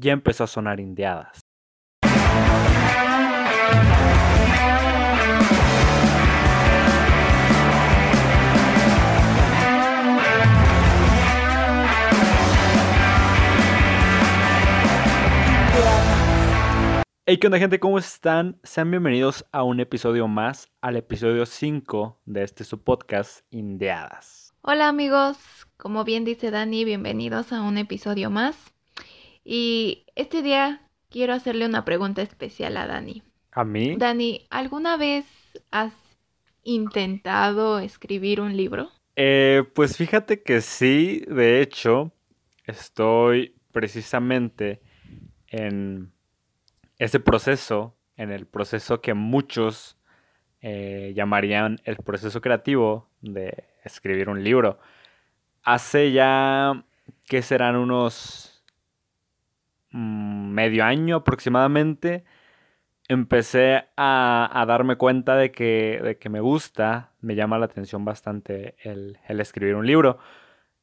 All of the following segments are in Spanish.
ya empezó a sonar indiadas. Hey, ¿qué onda gente? ¿Cómo están? Sean bienvenidos a un episodio más, al episodio 5 de este su podcast, Indiadas. Hola amigos, como bien dice Dani, bienvenidos a un episodio más. Y este día quiero hacerle una pregunta especial a Dani. ¿A mí? Dani, ¿alguna vez has intentado escribir un libro? Eh, pues fíjate que sí, de hecho, estoy precisamente en ese proceso, en el proceso que muchos eh, llamarían el proceso creativo de escribir un libro. Hace ya, ¿qué serán unos medio año aproximadamente? Empecé a, darme cuenta de que, de que, me gusta, me llama la atención bastante el, el escribir un libro.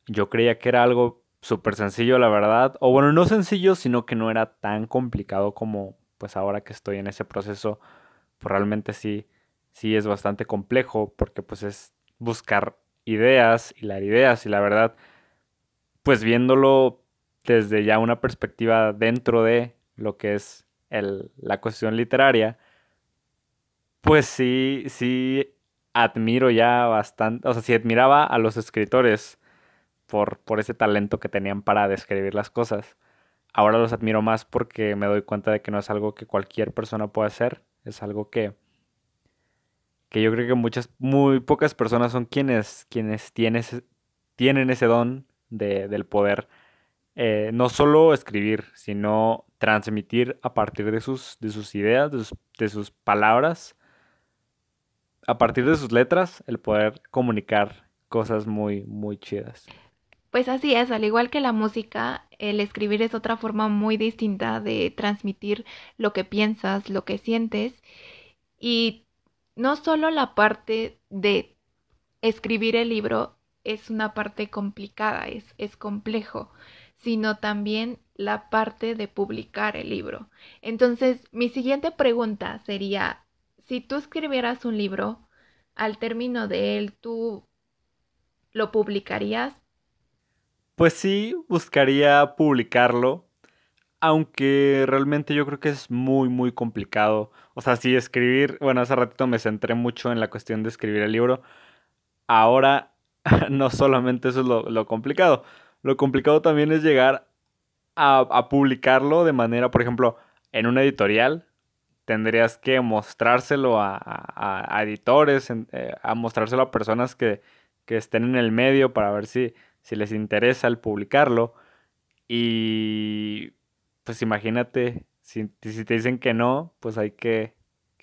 Yo creía que era algo súper sencillo, la verdad. O bueno, no sencillo, sino que no era tan complicado como, pues ahora que estoy en ese proceso, pues realmente sí, sí es bastante complejo porque pues es buscar ideas, y las ideas y la verdad, pues viéndolo desde ya una perspectiva dentro de lo que es la cuestión literaria, pues sí, sí admiro ya bastante, o sea, sí admiraba a los escritores por, ese talento que tenían para describir las cosas. Ahora los admiro más porque me doy cuenta de que no es algo que cualquier persona pueda hacer, es algo que, que yo creo que muchas, muy pocas personas son quienes, quienes tienen ese don de, del poder eh, no solo escribir, sino transmitir a partir de sus, de sus ideas, de sus, de sus palabras, a partir de sus letras, el poder comunicar cosas muy, muy chidas. Pues así es, al igual que la música, el escribir es otra forma muy distinta de transmitir lo que piensas, lo que sientes. Y no solo la parte de escribir el libro es una parte complicada, es, es complejo, sino también la parte de publicar el libro. Entonces, mi siguiente pregunta sería, si tú escribieras un libro, al término de él, ¿tú lo publicarías? Pues sí, buscaría publicarlo, aunque realmente yo creo que es muy, muy complicado. O sea, sí, escribir, bueno, hace ratito me centré mucho en la cuestión de escribir el libro. Ahora, no solamente eso es lo, complicado, lo complicado también es llegar a, publicarlo de manera, por ejemplo, en una editorial, tendrías que mostrárselo a, editores, eh, a mostrárselo a personas que, estén en el medio para ver si si les interesa el publicarlo. Y pues imagínate, si, te dicen que no, pues hay que,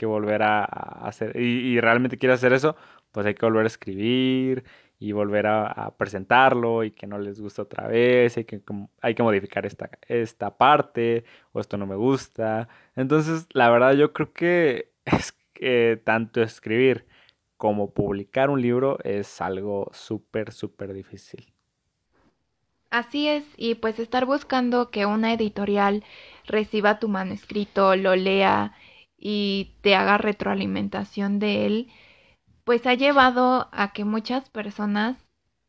volver a, hacer, y, realmente quieres hacer eso, pues hay que volver a escribir y volver a, presentarlo y que no les gusta otra vez, hay que, hay que modificar esta, esta parte o esto no me gusta. Entonces, la verdad yo creo que es que tanto escribir como publicar un libro es algo súper, súper difícil. Así es, y pues estar buscando que una editorial reciba tu manuscrito, lo lea y te haga retroalimentación de él, pues ha llevado a que muchas personas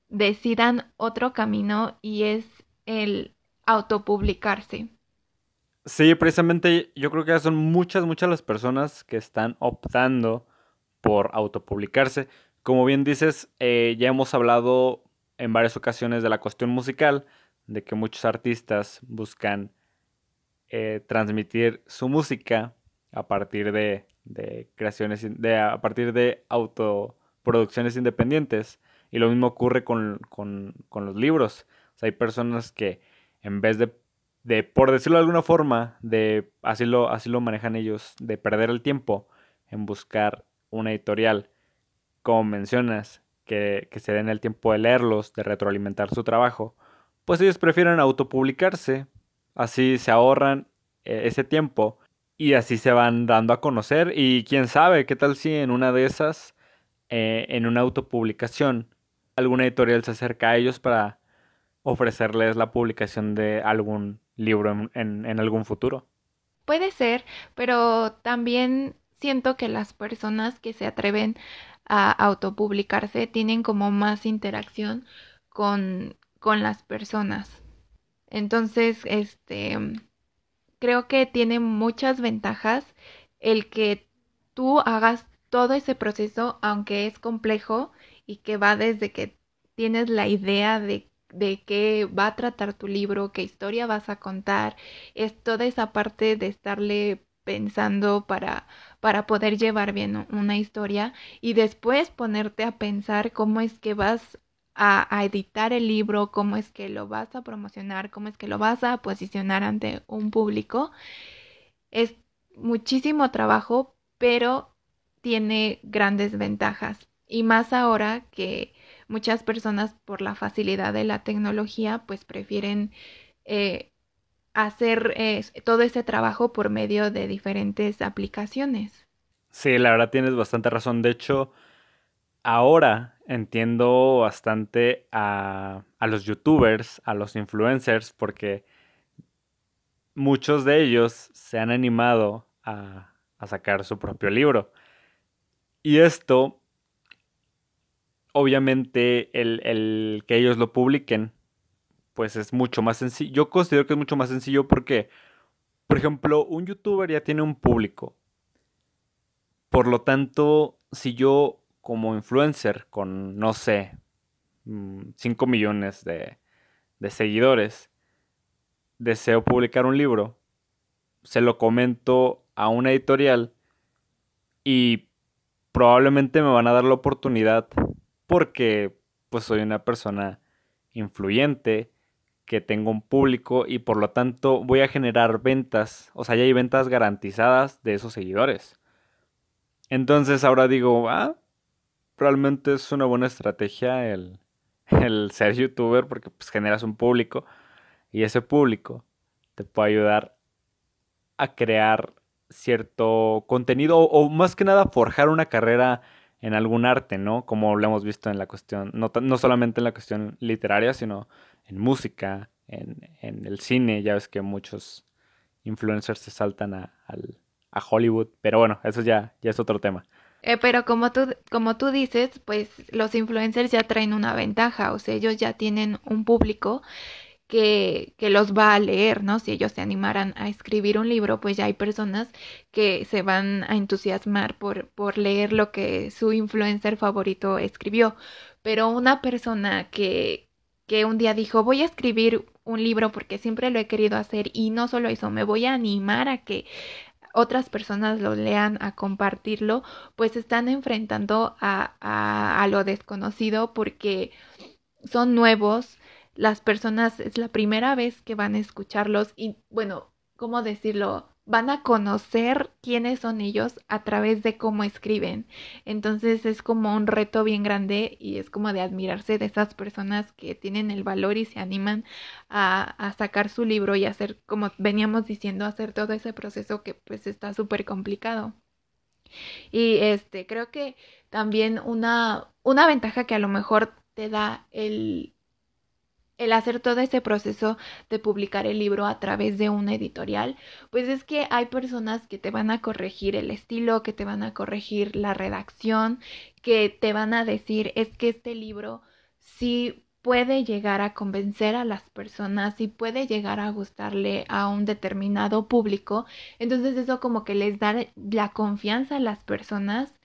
decidan otro camino y es el autopublicarse. Sí, precisamente yo creo que son muchas, muchas las personas que están optando por autopublicarse. Como bien dices, eh, ya hemos hablado en varias ocasiones de la cuestión musical, de que muchos artistas buscan eh, transmitir su música a partir de, creaciones, de, a partir de autoproducciones independientes. Y lo mismo ocurre con, los libros. hay personas que en vez de, de, por decirlo de alguna forma, de así lo, así lo manejan ellos, de perder el tiempo en buscar una editorial, como mencionas, que, se den el tiempo de leerlos, de retroalimentar su trabajo, pues ellos prefieren autopublicarse, así se ahorran eh, ese tiempo y así se van dando a conocer y quién sabe qué tal si en una de esas, eh, en una autopublicación, alguna editorial se acerca a ellos para ofrecerles la publicación de algún libro en, algún futuro. Puede ser, pero también siento que las personas que se atreven a autopublicarse tienen como más interacción con, con las personas. Entonces, este, creo que tiene muchas ventajas el que tú hagas todo ese proceso, aunque es complejo y que va desde que tienes la idea de, de qué va a tratar tu libro, qué historia vas a contar, es toda esa parte de estarle pensando para, para poder llevar bien una historia y después ponerte a pensar cómo es que vas a, editar el libro, cómo es que lo vas a promocionar, cómo es que lo vas a posicionar ante un público. Es muchísimo trabajo, pero tiene grandes ventajas. Y más ahora que muchas personas por la facilidad de la tecnología pues prefieren eh, hacer eh, todo ese trabajo por medio de diferentes aplicaciones. Sí, la verdad tienes bastante razón. De hecho, ahora entiendo bastante a, a los youtubers, a los influencers, porque muchos de ellos se han animado a, a sacar su propio libro. Y esto, obviamente, el, que ellos lo publiquen, pues es mucho más sencillo. Yo considero que es mucho más sencillo porque, por ejemplo, un youtuber ya tiene un público. Por lo tanto, si yo como influencer con, no sé, 5 mm, millones de, de seguidores, deseo publicar un libro, se lo comento a una editorial y probablemente me van a dar la oportunidad porque pues soy una persona influyente, que tengo un público y por lo tanto voy a generar ventas, o sea, ya hay ventas garantizadas de esos seguidores. Entonces ahora digo, ah, realmente es una buena estrategia el, el ser youtuber porque pues generas un público y ese público te puede ayudar a crear cierto contenido o, más que nada forjar una carrera en algún arte, ¿no? Como lo hemos visto en la cuestión, no, no solamente en la cuestión literaria, sino en música, en, el cine, ya ves que muchos influencers se saltan a, a Hollywood, pero bueno, eso ya, ya es otro tema. Eh, pero como tú, como tú dices, pues los influencers ya traen una ventaja, o sea, ellos ya tienen un público que, los va a leer, ¿no? Si ellos se animaran a escribir un libro, pues ya hay personas que se van a entusiasmar por, por leer lo que su influencer favorito escribió. Pero una persona que, que un día dijo, voy a escribir un libro porque siempre lo he querido hacer y no solo eso, me voy a animar a que otras personas lo lean, a compartirlo, pues están enfrentando a, a, a lo desconocido porque son nuevos, las personas es la primera vez que van a escucharlos y bueno, ¿cómo decirlo? Van a conocer quiénes son ellos a través de cómo escriben. Entonces es como un reto bien grande y es como de admirarse de esas personas que tienen el valor y se animan a, sacar su libro y hacer, como veníamos diciendo, hacer todo ese proceso que pues está súper complicado. Y este, creo que también una, una ventaja que a lo mejor te da el, el hacer todo ese proceso de publicar el libro a través de una editorial, pues es que hay personas que te van a corregir el estilo, que te van a corregir la redacción, que te van a decir es que este libro sí puede llegar a convencer a las personas, sí puede llegar a gustarle a un determinado público, entonces eso como que les da la confianza a las personas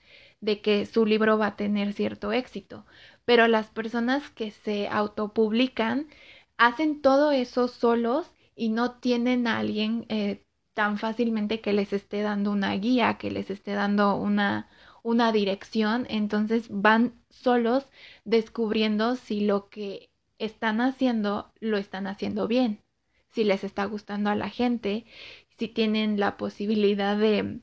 de que su libro va a tener cierto éxito pero las personas que se autopublican hacen todo eso solos y no tienen a alguien eh, tan fácilmente que les esté dando una guía, que les esté dando una, una dirección, entonces van solos descubriendo si lo que están haciendo lo están haciendo bien, si les está gustando a la gente, si tienen la posibilidad de,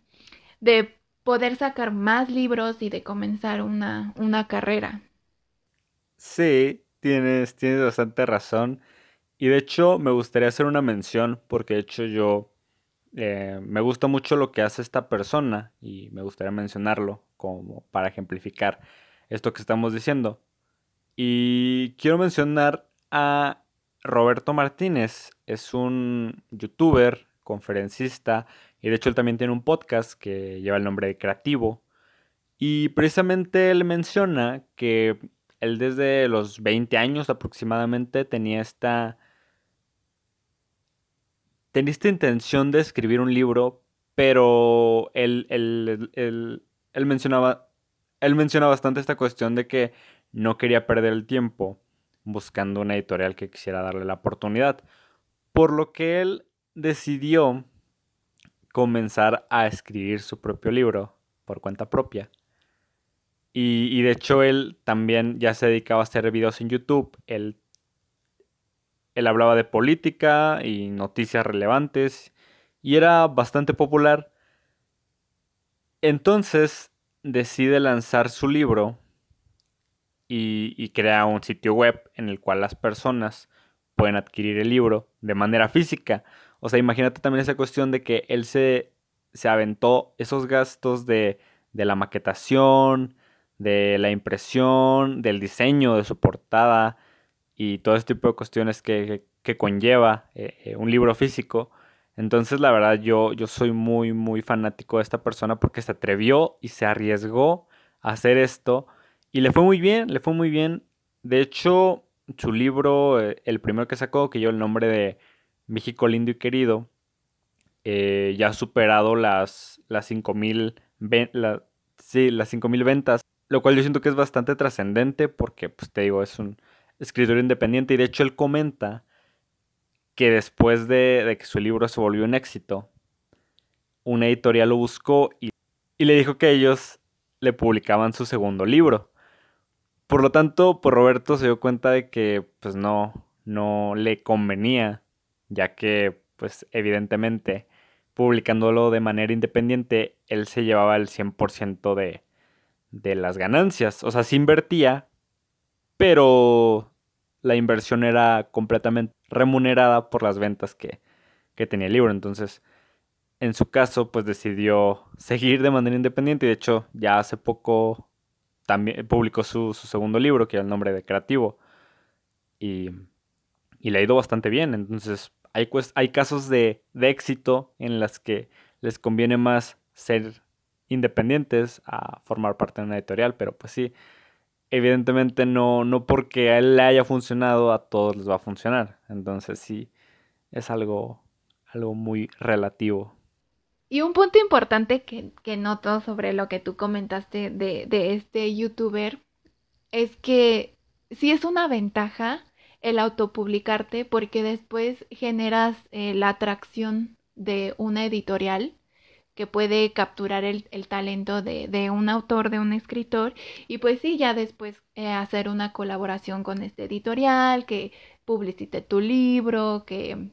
de poder sacar más libros y de comenzar una, una carrera. Sí, tienes, tienes bastante razón. Y de hecho me gustaría hacer una mención porque de hecho yo eh, me gusta mucho lo que hace esta persona y me gustaría mencionarlo como para ejemplificar esto que estamos diciendo. Y quiero mencionar a Roberto Martínez. es un youtuber, conferencista, y de hecho él también tiene un podcast que lleva el nombre de Creativo. Y precisamente él menciona que él desde los 20 años aproximadamente tenía esta... Tenía esta intención de escribir un libro, pero él, él mencionaba, él menciona bastante esta cuestión de que no quería perder el tiempo buscando una editorial que quisiera darle la oportunidad. Por lo que él decidió comenzar a escribir su propio libro por cuenta propia. Y, de hecho él también ya se dedicaba a hacer videos en YouTube. Él, él hablaba de política y noticias relevantes y era bastante popular. Entonces decide lanzar su libro y, crea un sitio web en el cual las personas pueden adquirir el libro de manera física. O sea, imagínate también esa cuestión de que él se, se aventó esos gastos de, de la maquetación, de la impresión, del diseño de su portada y todo este tipo de cuestiones que, conlleva eh, un libro físico. Entonces, la verdad, yo, yo soy muy, muy fanático de esta persona porque se atrevió y se arriesgó a hacer esto y le fue muy bien, le fue muy bien. De hecho, su libro, eh, el primero que sacó, que lleva el nombre de México lindo y querido, eh, ya ha superado las, las 5.000 sí, ventas, lo cual yo siento que es bastante trascendente porque, pues te digo, es un escritor independiente y de hecho él comenta que después de, que su libro se volvió un éxito, una editorial lo buscó y, y le dijo que ellos le publicaban su segundo libro. Por lo tanto, por Roberto se dio cuenta de que pues no, no le convenía, ya que pues evidentemente publicándolo de manera independiente, él se llevaba el 100% de, de las ganancias. O sea, se invertía, pero la inversión era completamente remunerada por las ventas que, que tenía el libro. Entonces, en su caso, pues decidió seguir de manera independiente y de hecho ya hace poco también publicó su, segundo libro, que era el nombre de Creativo. Y, le ha ido bastante bien. Entonces, hay, hay casos de, éxito en las que les conviene más ser independientes a formar parte de una editorial, pero pues sí, evidentemente no, no porque a él le haya funcionado, a todos les va a funcionar. Entonces sí, es algo, algo muy relativo. Y un punto importante que, noto sobre lo que tú comentaste de, este youtuber es que sí es una ventaja el autopublicarte porque después generas eh, la atracción de una editorial que puede capturar el, talento de, un autor, de un escritor, y pues sí, ya después eh, hacer una colaboración con este editorial, que publicite tu libro, que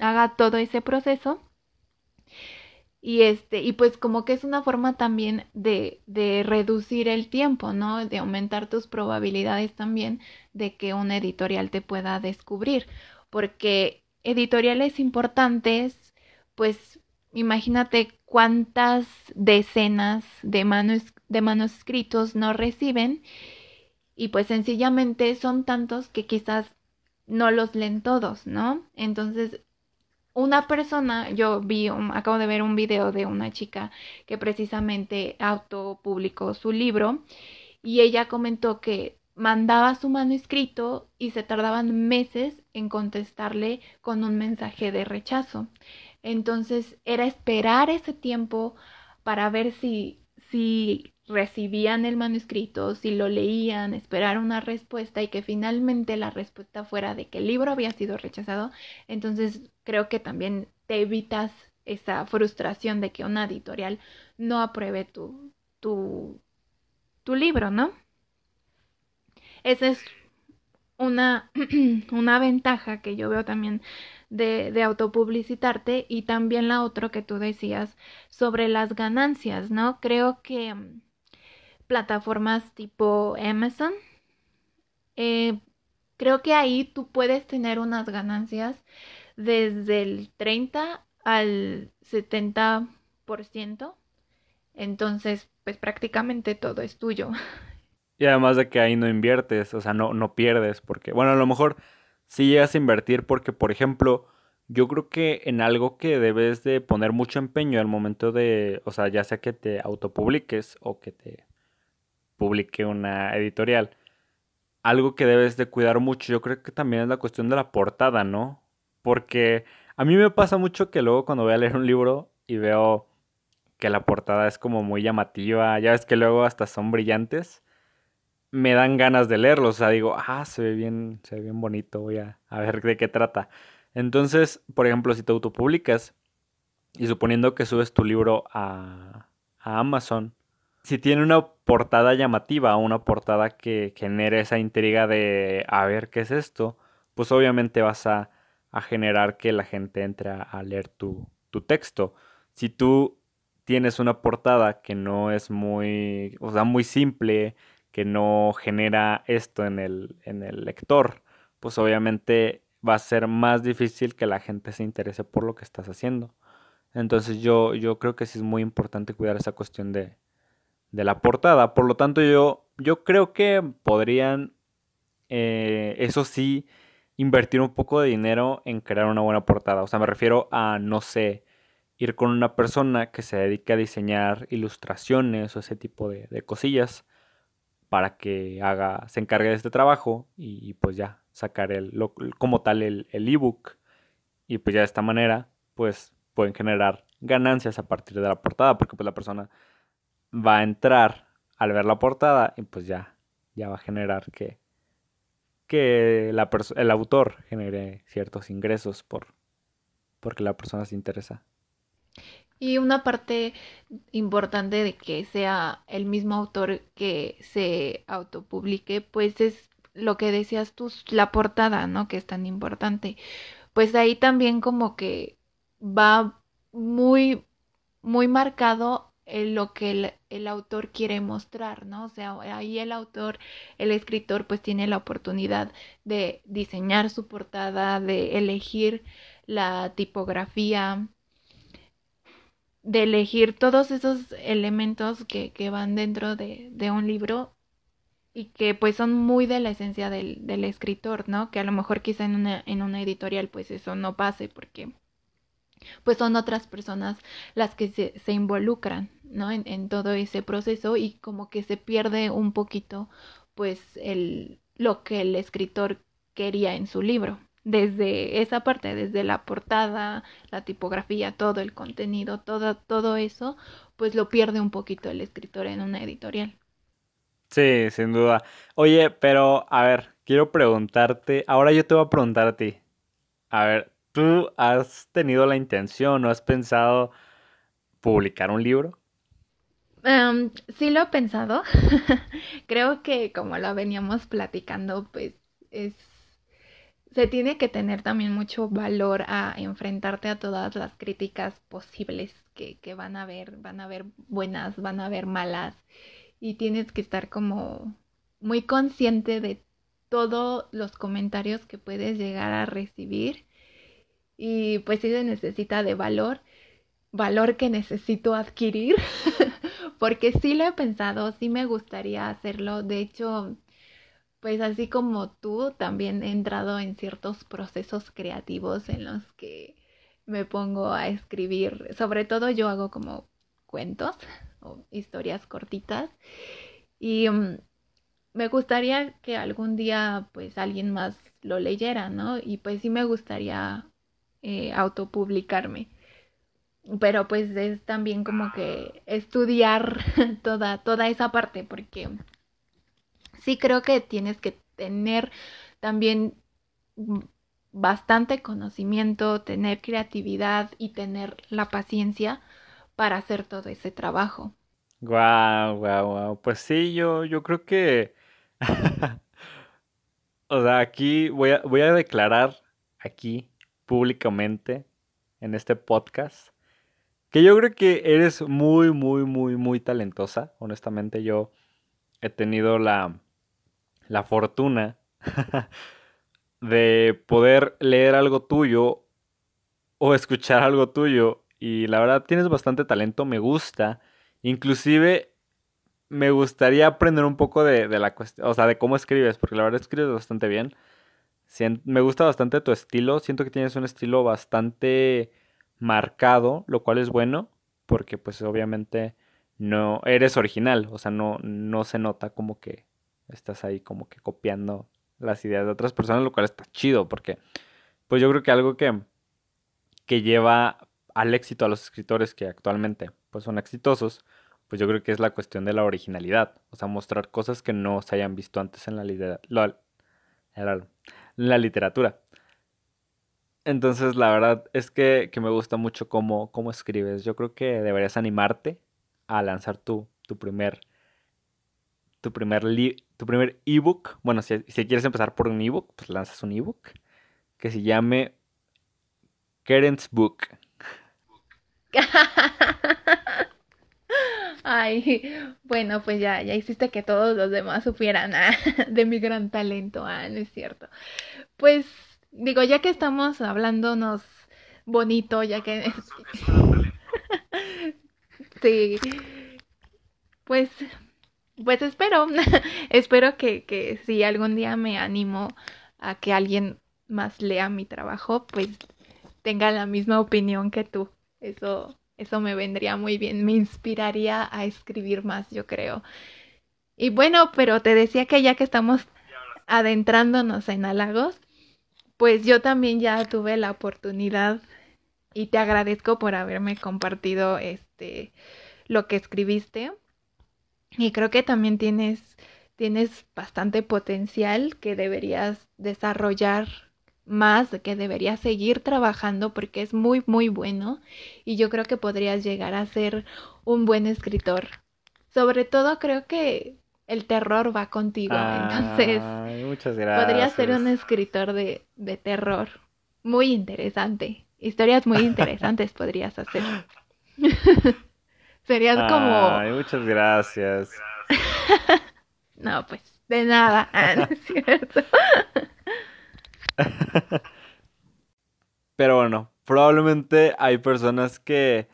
haga todo ese proceso. Y este, y pues como que es una forma también de, de reducir el tiempo, ¿no? De aumentar tus probabilidades también de que una editorial te pueda descubrir. Porque editoriales importantes, pues imagínate cuántas decenas de, de manuscritos no reciben y pues sencillamente son tantos que quizás no los leen todos, ¿no? Entonces una persona, yo vi, acabo de ver un video de una chica que precisamente autopublicó su libro y ella comentó que mandaba su manuscrito y se tardaban meses en contestarle con un mensaje de rechazo. Entonces era esperar ese tiempo para ver si, si recibían el manuscrito, si lo leían, esperar una respuesta y que finalmente la respuesta fuera de que el libro había sido rechazado, entonces creo que también te evitas esa frustración de que una editorial no apruebe tu, tu, tu libro, ¿no? Esa es una, una ventaja que yo veo también de, autopublicitarte y también la otra que tú decías sobre las ganancias, ¿no? Creo que plataformas tipo Amazon. Eh, creo que ahí tú puedes tener unas ganancias desde el 30 al 70%. Entonces, pues prácticamente todo es tuyo. Y además de que ahí no inviertes, o sea, no, no pierdes, porque, bueno, a lo mejor sí llegas a invertir porque, por ejemplo, yo creo que en algo que debes de poner mucho empeño al momento de, o sea, ya sea que te autopubliques o que te publique una editorial, algo que debes de cuidar mucho, yo creo que también es la cuestión de la portada, ¿no? Porque a mí me pasa mucho que luego cuando voy a leer un libro y veo que la portada es como muy llamativa, ya ves que luego hasta son brillantes, me dan ganas de leerlo, o sea, digo, ah, se ve bien, se ve bien bonito, voy a, a ver de qué trata. Entonces, por ejemplo, si te autopublicas y suponiendo que subes tu libro a, Amazon, si tiene una portada llamativa, una portada que genere esa intriga de a ver qué es esto, pues obviamente vas a, generar que la gente entre a, leer tu, tu, texto. Si tú tienes una portada que no es muy, o sea, muy simple, que no genera esto en el, en el lector, pues obviamente va a ser más difícil que la gente se interese por lo que estás haciendo. Entonces yo, yo creo que sí es muy importante cuidar esa cuestión de, de la portada. Por lo tanto, yo, yo creo que podrían, eh, eso sí, invertir un poco de dinero en crear una buena portada. O sea, me refiero a, no sé, ir con una persona que se dedique a diseñar ilustraciones o ese tipo de cosillas para que haga, se encargue de este trabajo y, pues ya sacar el, como tal el ebook y pues ya de esta manera pues pueden generar ganancias a partir de la portada porque pues la persona va a entrar al ver la portada y pues ya, ya va a generar que, que la el autor genere ciertos ingresos por, porque la persona se interesa. Y una parte importante de que sea el mismo autor que se autopublique, pues es lo que decías tú, la portada, ¿no? Que es tan importante. Pues ahí también como que va muy, muy marcado en lo que el, el, autor quiere mostrar, ¿no? O sea, ahí el autor, el escritor, pues tiene la oportunidad de diseñar su portada, de elegir la tipografía, de elegir todos esos elementos que, van dentro de, un libro y que pues son muy de la esencia del, escritor, ¿no? Que a lo mejor quizá en una, en una editorial pues eso no pase porque pues son otras personas las que se, se involucran, ¿no? En, en, todo ese proceso y como que se pierde un poquito pues el, lo que el escritor quería en su libro desde esa parte, desde la portada, la tipografía, todo el contenido, todo, todo eso, pues lo pierde un poquito el escritor en una editorial. Sí, sin duda. Oye, pero a ver, quiero preguntarte, ahora yo te voy a preguntar a ti. A ver, ¿tú has tenido la intención o has pensado publicar un libro? Em, sí lo he pensado. Creo que como lo veníamos platicando, pues es se tiene que tener también mucho valor a enfrentarte a todas las críticas posibles que, van a haber, van a haber buenas, van a haber malas, y tienes que estar como muy consciente de todos los comentarios que puedes llegar a recibir. Y pues sí se necesita de valor, valor que necesito adquirir, porque sí lo he pensado, sí me gustaría hacerlo. De hecho, pues así como tú, también he entrado en ciertos procesos creativos en los que me pongo a escribir. Sobre todo yo hago como cuentos o historias cortitas. Y mm, me gustaría que algún día pues alguien más lo leyera, ¿no? Y pues sí me gustaría eh, autopublicarme. Pero pues es también como que estudiar toda, toda esa parte porque sí creo que tienes que tener también bastante conocimiento, tener creatividad y tener la paciencia para hacer todo ese trabajo. Guau, guau, guau. Pues sí, yo, yo creo que. o sea, aquí voy a, voy a declarar aquí públicamente en este podcast que yo creo que eres muy, muy, muy, muy talentosa. Honestamente, yo he tenido la la fortuna de poder leer algo tuyo o escuchar algo tuyo y la verdad tienes bastante talento, me gusta. Inclusive me gustaría aprender un poco de, la cuestión, o sea, de cómo escribes, porque la verdad escribes bastante bien. me gusta bastante tu estilo. Siento que tienes un estilo bastante marcado, lo cual es bueno, porque pues obviamente no eres original, o sea, no, no se nota como que estás ahí como que copiando las ideas de otras personas, lo cual está chido, porque pues yo creo que algo que, que lleva al éxito a los escritores que actualmente pues son exitosos, pues yo creo que es la cuestión de la originalidad, o sea, mostrar cosas que no se hayan visto antes en la, la literatura. Entonces, la verdad es que, me gusta mucho cómo, cómo, escribes. Yo creo que deberías animarte a lanzar tu, tu primer tu primer tu primer ebook. Bueno, si, si, quieres empezar por un ebook, pues lanzas un ebook que se llame Karen's Book. Ay, bueno, pues ya, ya hiciste que todos los demás supieran ah, de mi gran talento. Ah, no es cierto. Pues digo, ya que estamos hablándonos bonito, ya que... sí. Pues, pues espero, espero que, que si algún día me animo a que alguien más lea mi trabajo, pues tenga la misma opinión que tú. Eso, eso me vendría muy bien, me inspiraría a escribir más, yo creo. Y bueno, pero te decía que ya que estamos adentrándonos en halagos, pues yo también ya tuve la oportunidad y te agradezco por haberme compartido este lo que escribiste. Y creo que también tienes tienes bastante potencial que deberías desarrollar más, que deberías seguir trabajando porque es muy muy bueno y yo creo que podrías llegar a ser un buen escritor. Sobre todo creo que el terror va contigo. Entonces, muchas gracias. podría ser un escritor de, de terror. Muy interesante. Historias muy interesantes podrías hacer. Serías como. muchas gracias. no, pues, de nada. Ah, no es cierto. Pero bueno, probablemente hay personas que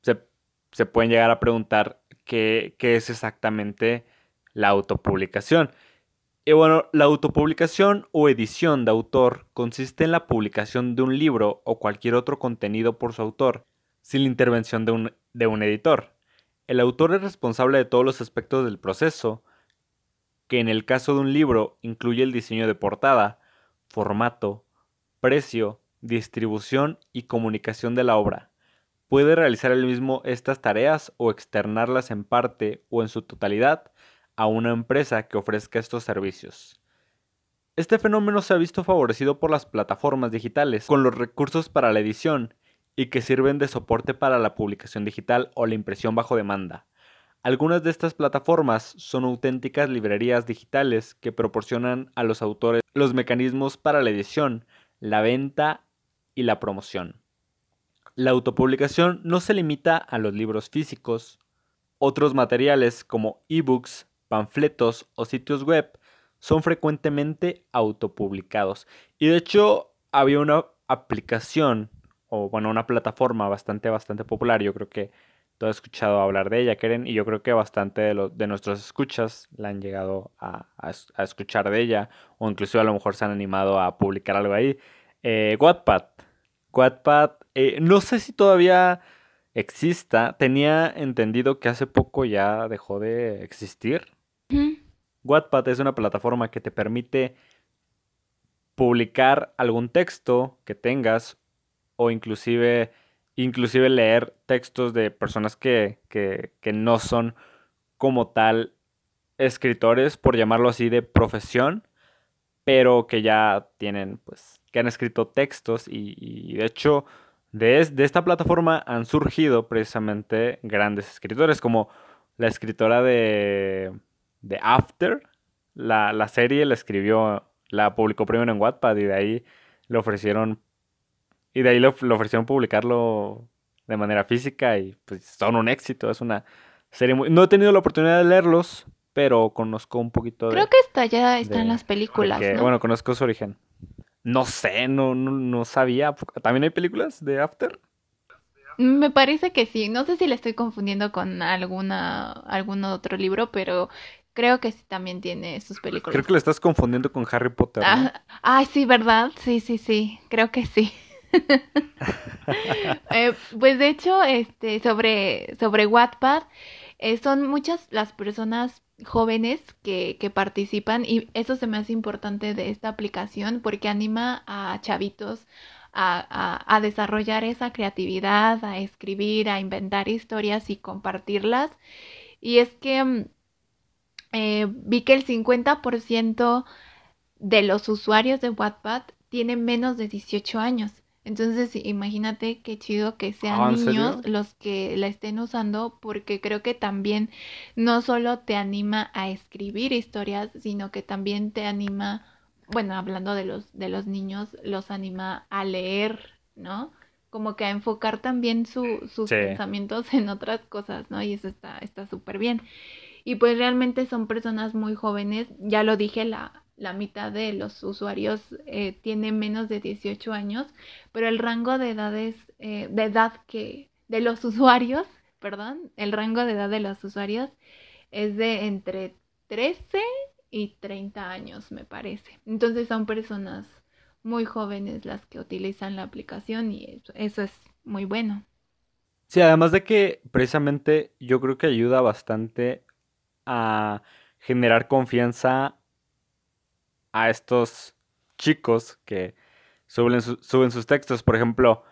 se, se pueden llegar a preguntar qué, qué es exactamente la autopublicación. Y bueno, la autopublicación o edición de autor consiste en la publicación de un libro o cualquier otro contenido por su autor, sin la intervención de un, de un editor. El autor es responsable de todos los aspectos del proceso, que en el caso de un libro incluye el diseño de portada, formato, precio, distribución y comunicación de la obra. Puede realizar el mismo estas tareas o externarlas en parte o en su totalidad a una empresa que ofrezca estos servicios. Este fenómeno se ha visto favorecido por las plataformas digitales con los recursos para la edición y que sirven de soporte para la publicación digital o la impresión bajo demanda. Algunas de estas plataformas son auténticas librerías digitales que proporcionan a los autores los mecanismos para la edición, la venta y la promoción. La autopublicación no se limita a los libros físicos. Otros materiales como ebooks, panfletos o sitios web son frecuentemente autopublicados. Y de hecho había una aplicación o bueno, una plataforma bastante, bastante popular. Yo creo que tú has escuchado hablar de ella, Keren, y yo creo que bastante de, de nuestros escuchas la han llegado a, escuchar de ella, o incluso a lo mejor se han animado a publicar algo ahí. Eh, Wattpad. Wattpad, eh, no sé si todavía exista. Tenía entendido que hace poco ya dejó de existir. Wattpad es una plataforma que te permite publicar algún texto que tengas o inclusive, inclusive leer textos de personas que, que, que no son como tal escritores, por llamarlo así, de profesión, pero que ya tienen, pues, que han escrito textos y, de hecho, de, de, esta plataforma han surgido precisamente grandes escritores, como la escritora de de After. La, la, serie la escribió, la publicó primero en Wattpad y de ahí le ofrecieron. Y de ahí le, ofrecieron publicarlo de manera física y pues son un éxito. Es una serie muy. No he tenido la oportunidad de leerlos, pero conozco un poquito de. Creo que está ya está en las películas. Bueno, conozco su origen. No sé, no, no, no sabía. ¿También hay películas de After? Me parece que sí. No sé si le estoy confundiendo con alguna algún otro libro, pero Creo que sí también tiene sus películas. Creo que lo estás confundiendo con Harry Potter. Ah, ay, sí, ¿verdad? Sí, sí, sí. Creo que sí. Eh, pues de hecho, este, sobre, sobre Wattpad, eh, son muchas las personas jóvenes que, que participan y eso se me hace importante de esta aplicación porque anima a chavitos a, a, desarrollar esa creatividad, a escribir, a inventar historias y compartirlas. Y es que mm, eh, vi que el 50% de los usuarios de Wattpad tienen menos de 18 años. Entonces, imagínate qué chido que sean ah, niños los que la estén usando, porque creo que también no solo te anima a escribir historias, sino que también te anima, bueno, hablando de los, de los niños, los anima a leer, ¿no? Como que a enfocar también su, sus pensamientos en otras cosas, ¿no? Y eso está súper bien. Y pues realmente son personas muy jóvenes, ya lo dije, la, la mitad de los usuarios eh, tiene menos de 18 años, pero el rango de edades, eh, de edad que, de los usuarios, perdón, el rango de edad de los usuarios es de entre 13 y 30 años, me parece. Entonces son personas muy jóvenes las que utilizan la aplicación y eso, eso es muy bueno. Sí, además de que precisamente yo creo que ayuda bastante a generar confianza a estos chicos que suben, suben sus textos. Por ejemplo,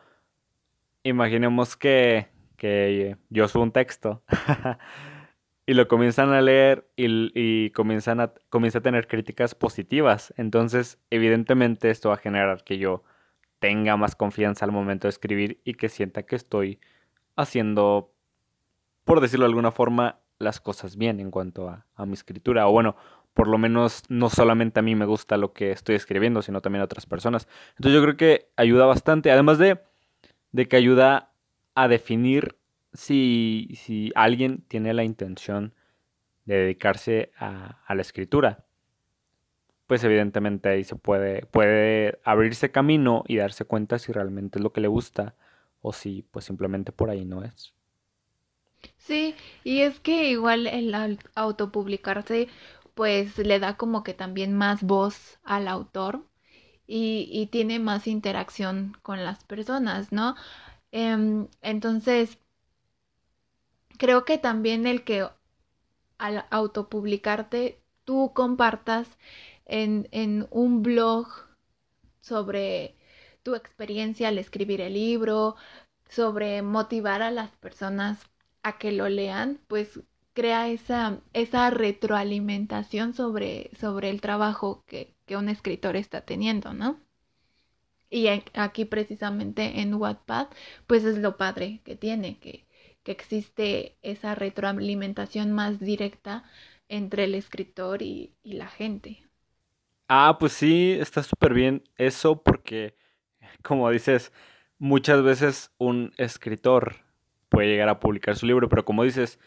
imaginemos que, que yo subo un texto y lo comienzan a leer y, comienzan a, a tener críticas positivas. Entonces, evidentemente esto va a generar que yo tenga más confianza al momento de escribir y que sienta que estoy haciendo, por decirlo de alguna forma, las cosas bien en cuanto a, a mi escritura. O bueno, por lo menos no solamente a mí me gusta lo que estoy escribiendo, sino también a otras personas. Entonces yo creo que ayuda bastante, además de, de que ayuda a definir si, si alguien tiene la intención de dedicarse a, a, la escritura. Pues evidentemente ahí se puede, puede abrirse camino y darse cuenta si realmente es lo que le gusta o si pues simplemente por ahí no es. Sí, y es que igual el autopublicarse pues le da como que también más voz al autor y, tiene más interacción con las personas, ¿no? Em, entonces, creo que también el que al autopublicarte tú compartas en, en un blog sobre tu experiencia al escribir el libro, sobre motivar a las personas a que lo lean, pues crea esa, esa retroalimentación sobre, sobre el trabajo que, un escritor está teniendo, ¿no? Y aquí precisamente en Wattpad, pues es lo padre que tiene, que, que existe esa retroalimentación más directa entre el escritor y, y la gente. Ah, pues sí, está súper bien eso porque, como dices, muchas veces un escritor puede llegar a publicar su libro, pero como dices,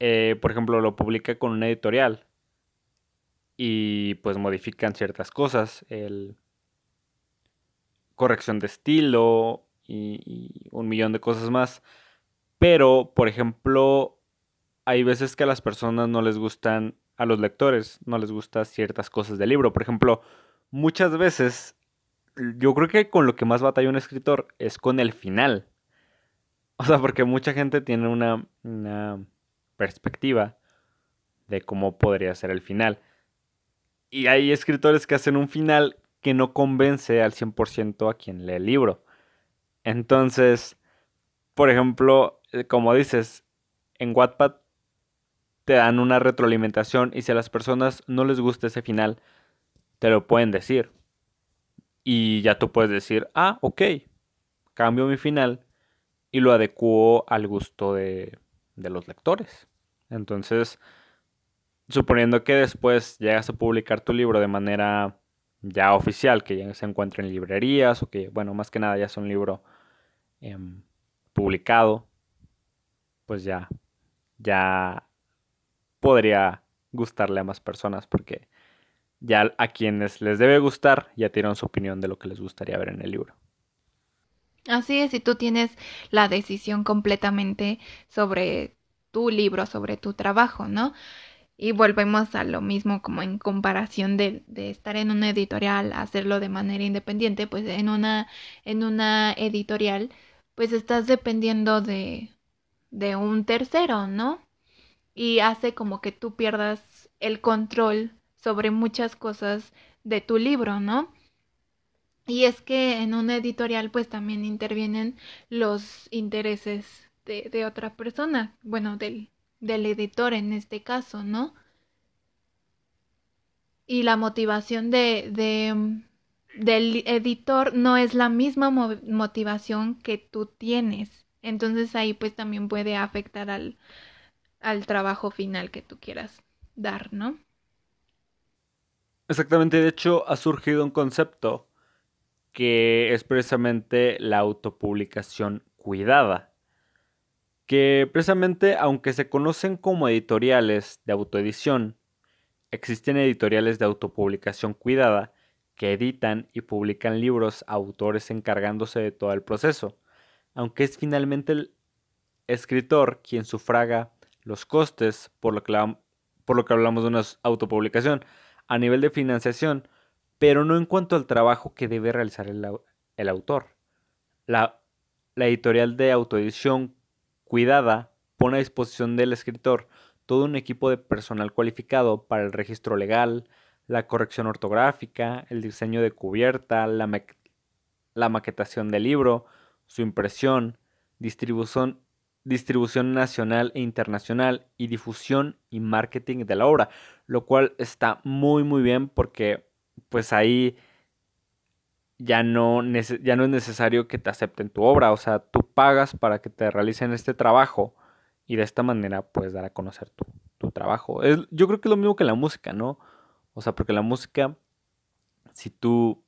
eh, por ejemplo, lo publica con una editorial y pues modifican ciertas cosas, el corrección de estilo y, un millón de cosas más. Pero, por ejemplo, hay veces que a las personas no les gustan, a los lectores, no les gustan ciertas cosas del libro. Por ejemplo, muchas veces, yo creo que con lo que más batalla un escritor es con el final. O sea, porque mucha gente tiene una, una perspectiva de cómo podría ser el final. Y hay escritores que hacen un final que no convence al 100% a quien lee el libro. Entonces, por ejemplo, eh, como dices, en Wattpad te dan una retroalimentación y si a las personas no les gusta ese final, te lo pueden decir. Y ya tú puedes decir, ah, ok, cambio mi final y lo adecuo al gusto de, de los lectores. Entonces, suponiendo que después llegas a publicar tu libro de manera ya oficial, que ya se encuentre en librerías o que, bueno, más que nada ya es un libro em, publicado, pues ya, ya podría gustarle a más personas porque ya a quienes les debe gustar ya tienen su opinión de lo que les gustaría ver en el libro. Así es, si tú tienes la decisión completamente sobre tu libro, sobre tu trabajo, ¿no? Y volvemos a lo mismo como en comparación de, estar en una editorial, hacerlo de manera independiente, pues en una, en una editorial, pues estás dependiendo de, de un tercero, ¿no? Y hace como que tú pierdas el control sobre muchas cosas de tu libro, ¿no? Y es que en una editorial pues también intervienen los intereses de, otra persona, bueno, del, del editor en este caso, ¿no? Y la motivación de, de, del editor no es la misma motivación que tú tienes. Entonces ahí pues también puede afectar al, al trabajo final que tú quieras dar, ¿no? Exactamente, de hecho ha surgido un concepto que es precisamente la autopublicación cuidada que precisamente aunque se conocen como editoriales de autoedición, existen editoriales de autopublicación cuidada que editan y publican libros a autores encargándose de todo el proceso, aunque es finalmente el escritor quien sufraga los costes por lo que, por lo que hablamos de una autopublicación a nivel de financiación, pero no en cuanto al trabajo que debe realizar el, el autor. La, la editorial de autoedición cuidada pone a disposición del escritor todo un equipo de personal cualificado para el registro legal, la corrección ortográfica, el diseño de cubierta, la, maquetación del libro, su impresión, distribución, distribución nacional e internacional y difusión y marketing de la obra, lo cual está muy muy bien porque pues ahí ya no, ya no es necesario que te acepten tu obra, o sea, tú pagas para que te realicen este trabajo y de esta manera puedes dar a conocer tu, trabajo. yo creo que es lo mismo que la música, ¿no? O sea, porque la música, si tú,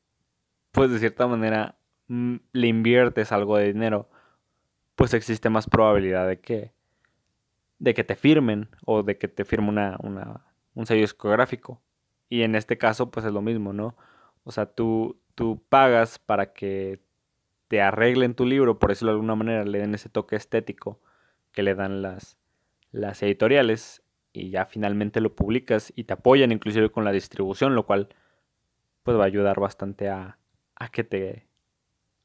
pues de cierta manera, mm, le inviertes algo de dinero, pues existe más probabilidad de que, de que te firmen o de que te firme una, una, un sello discográfico. Y en este caso, pues es lo mismo, ¿no? O sea, tú, tú pagas para que te arreglen tu libro, por decirlo de alguna manera, le den ese toque estético que le dan las, las editoriales y ya finalmente lo publicas y te apoyan inclusive con la distribución, lo cual pues va a ayudar bastante a, a que te,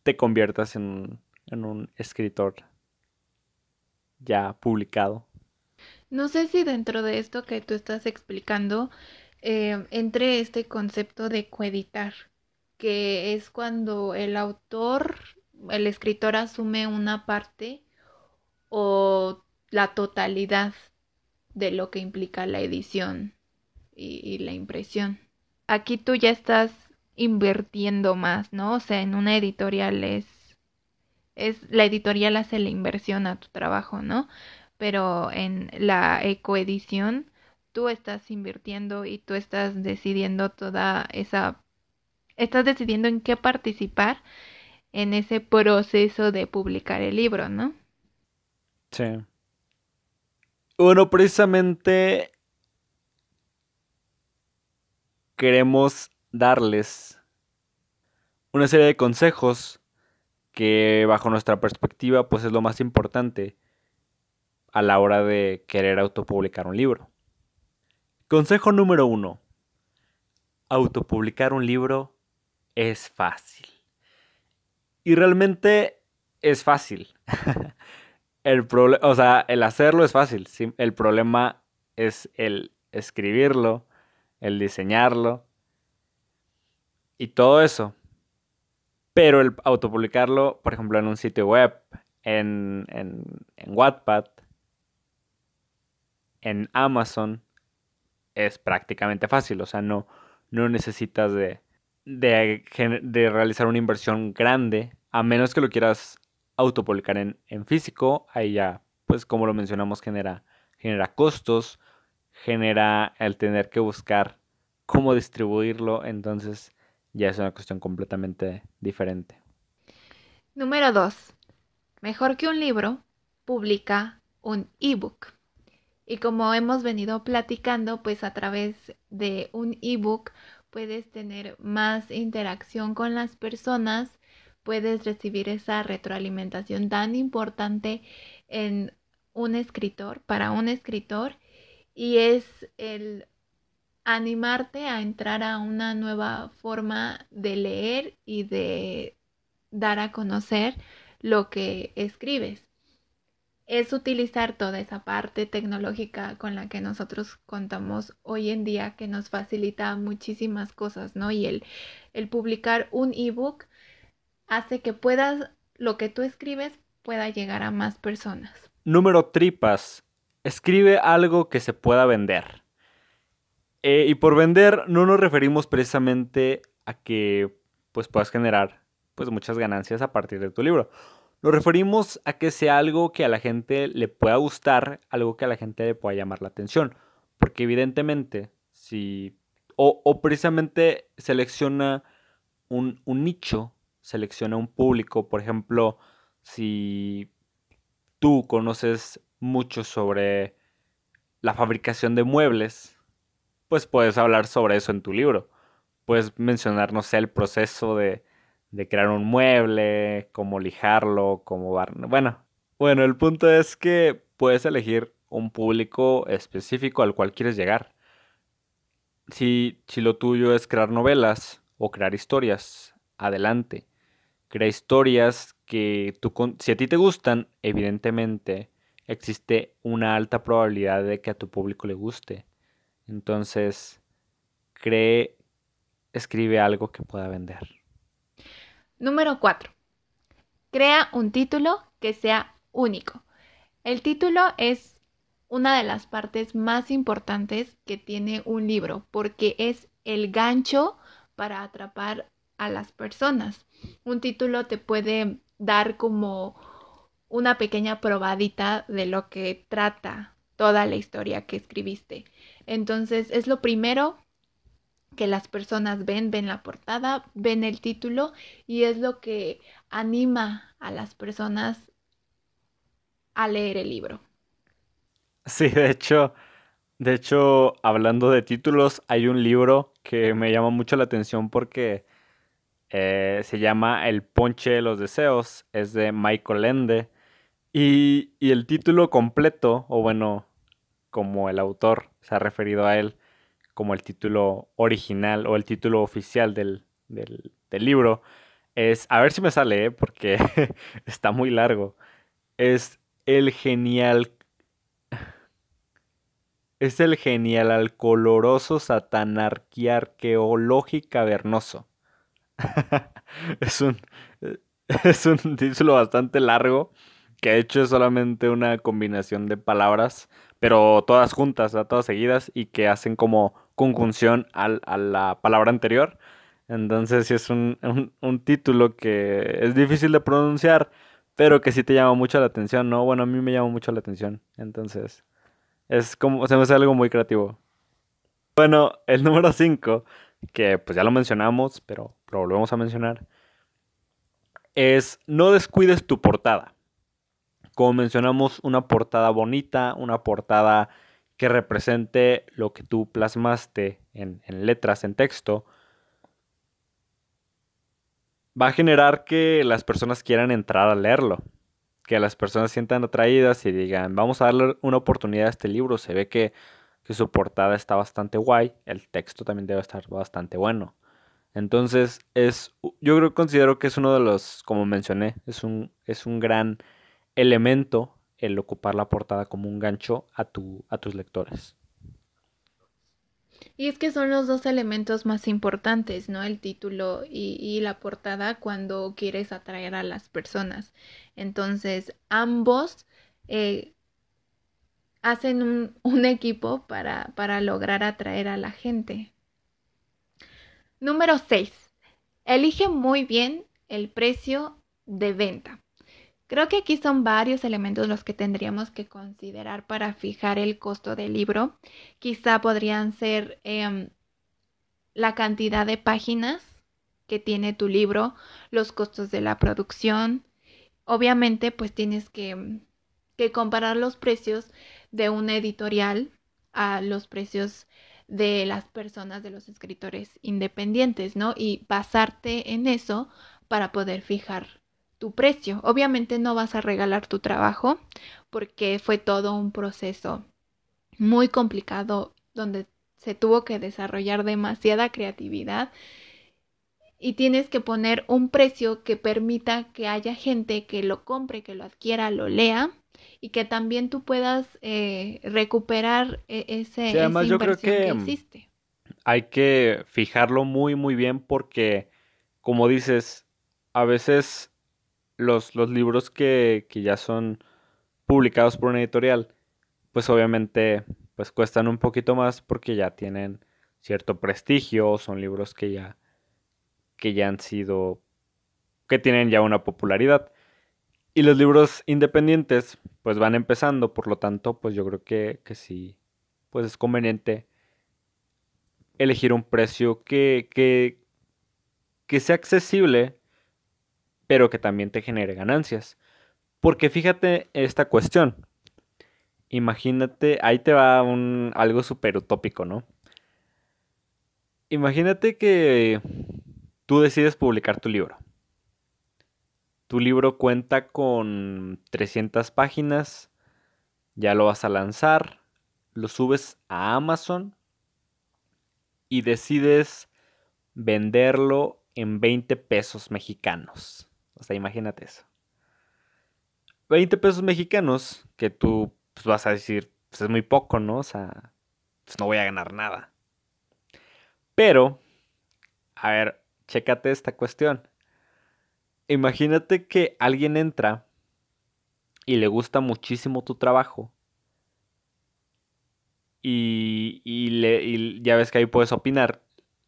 te conviertas en, en un escritor ya publicado. No sé si dentro de esto que tú estás explicando eh, entre este concepto de coeditar, que es cuando el autor, el escritor asume una parte o la totalidad de lo que implica la edición y, la impresión. Aquí tú ya estás invirtiendo más, ¿no? O sea, en una editorial es, es la editorial hace la inversión a tu trabajo, ¿no? Pero en la ecoedición tú estás invirtiendo y tú estás decidiendo toda esa estás decidiendo en qué participar en ese proceso de publicar el libro, ¿no? Sí. Bueno, precisamente queremos darles una serie de consejos que bajo nuestra perspectiva pues es lo más importante a la hora de querer autopublicar un libro. Consejo número uno. Autopublicar un libro es fácil. Y realmente es fácil. el o sea, el hacerlo es fácil. El problema es el escribirlo, el diseñarlo y todo eso. Pero el autopublicarlo, por ejemplo, en un sitio web, en, en, en Wattpad, en Amazon, es prácticamente fácil. O sea, no, no necesitas de, de, realizar una inversión grande, a menos que lo quieras autopublicar en, en físico, ahí ya, pues como lo mencionamos, genera, genera costos, genera el tener que buscar cómo distribuirlo, entonces ya es una cuestión completamente diferente. Número 2. Mejor que un libro, publica un ebook. Y como hemos venido platicando, pues a través de un ebook puedes tener más interacción con las personas, puedes recibir esa retroalimentación tan importante en un escritor, para un escritor, y es el animarte a entrar a una nueva forma de leer y de dar a conocer lo que escribes. Es utilizar toda esa parte tecnológica con la que nosotros contamos hoy en día que nos facilita muchísimas cosas, ¿no? Y el, el publicar un ebook hace que puedas, lo que tú escribes pueda llegar a más personas. Número tripas. Escribe algo que se pueda vender. Eh, y por vender no nos referimos precisamente a que pues puedas generar pues muchas ganancias a partir de tu libro. Nos referimos a que sea algo que a la gente le pueda gustar, algo que a la gente le pueda llamar la atención. Porque evidentemente, si... O, precisamente selecciona un, un nicho, selecciona un público. Por ejemplo, si tú conoces mucho sobre la fabricación de muebles, pues puedes hablar sobre eso en tu libro. Puedes mencionar, no sé, el proceso de, de crear un mueble, cómo lijarlo, cómo bar... Bueno, bueno, el punto es que puedes elegir un público específico al cual quieres llegar. Si, si lo tuyo es crear novelas o crear historias, adelante. Crea historias que tú, si a ti te gustan, evidentemente existe una alta probabilidad de que a tu público le guste. Entonces, cree, escribe algo que pueda vender. Número 4. Crea un título que sea único. El título es una de las partes más importantes que tiene un libro porque es el gancho para atrapar a las personas. Un título te puede dar como una pequeña probadita de lo que trata toda la historia que escribiste. Entonces es lo primero que las personas ven, ven la portada, ven el título y es lo que anima a las personas a leer el libro. Sí, de hecho, de hecho, hablando de títulos, hay un libro que me llama mucho la atención porque eh, se llama El Ponche de los Deseos, es de Michael Ende. Y, y el título completo, o bueno, como el autor se ha referido a él, como el título original o el título oficial del, libro, es, a ver si me sale, ¿eh? porque está muy largo, es el genial... Es el genial al coloroso satanarquiarqueológico cavernoso. es un es un título bastante largo que de hecho es solamente una combinación de palabras, pero todas juntas, todas seguidas y que hacen como conjunción al, a la palabra anterior. Entonces sí es un, título que es difícil de pronunciar, pero que sí te llama mucho la atención, ¿no? Bueno, a mí me llama mucho la atención. Entonces, es como, se me hace algo muy creativo. Bueno, el número 5, que pues ya lo mencionamos, pero lo volvemos a mencionar, es no descuides tu portada. Como mencionamos, una portada bonita, una portada que represente lo que tú plasmaste en, letras, en texto, va a generar que las personas quieran entrar a leerlo. Que las personas sientan atraídas y digan, vamos a darle una oportunidad a este libro. Se ve que, su portada está bastante guay. El texto también debe estar bastante bueno. Entonces, es. Yo creo considero que es uno de los, como mencioné, es un, es un gran elemento el ocupar la portada como un gancho a, tu, a tus lectores. Y es que son los dos elementos más importantes, ¿no? El título y, la portada cuando quieres atraer a las personas. Entonces, ambos eh, hacen un, equipo para, para lograr atraer a la gente. Número 6. Elige muy bien el precio de venta. Creo que aquí son varios elementos los que tendríamos que considerar para fijar el costo del libro. Quizá podrían ser em, la cantidad de páginas que tiene tu libro, los costos de la producción. Obviamente, pues tienes que, que comparar los precios de una editorial a los precios de las personas, de los escritores independientes, ¿no? Y basarte en eso para poder fijar tu precio. Obviamente no vas a regalar tu trabajo porque fue todo un proceso muy complicado, donde se tuvo que desarrollar demasiada creatividad y tienes que poner un precio que permita que haya gente que lo compre, que lo adquiera, lo lea y que también tú puedas eh, recuperar e-, ese sí, además yo creo que, existe. Hay que fijarlo muy muy bien porque como dices, a veces los, los libros que, que ya son publicados por una editorial, pues obviamente pues cuestan un poquito más porque ya tienen cierto prestigio, son libros que ya que ya han sido que tienen ya una popularidad. Y los libros independientes pues van empezando, por lo tanto, pues yo creo que, que sí, pues es conveniente elegir un precio que, que, que sea accesible, pero que también te genere ganancias. Porque fíjate esta cuestión. Imagínate, ahí te va un, algo súper utópico, ¿no? Imagínate que tú decides publicar tu libro. Tu libro cuenta con 300 páginas, ya lo vas a lanzar, lo subes a Amazon y decides venderlo en 20 pesos mexicanos. O sea, imagínate eso. 20 pesos mexicanos que tú pues, vas a decir, pues es muy poco, ¿no? O sea, pues no voy a ganar nada. Pero, a ver, chécate esta cuestión. Imagínate que alguien entra y le gusta muchísimo tu trabajo. Y, y, ya ves que ahí puedes opinar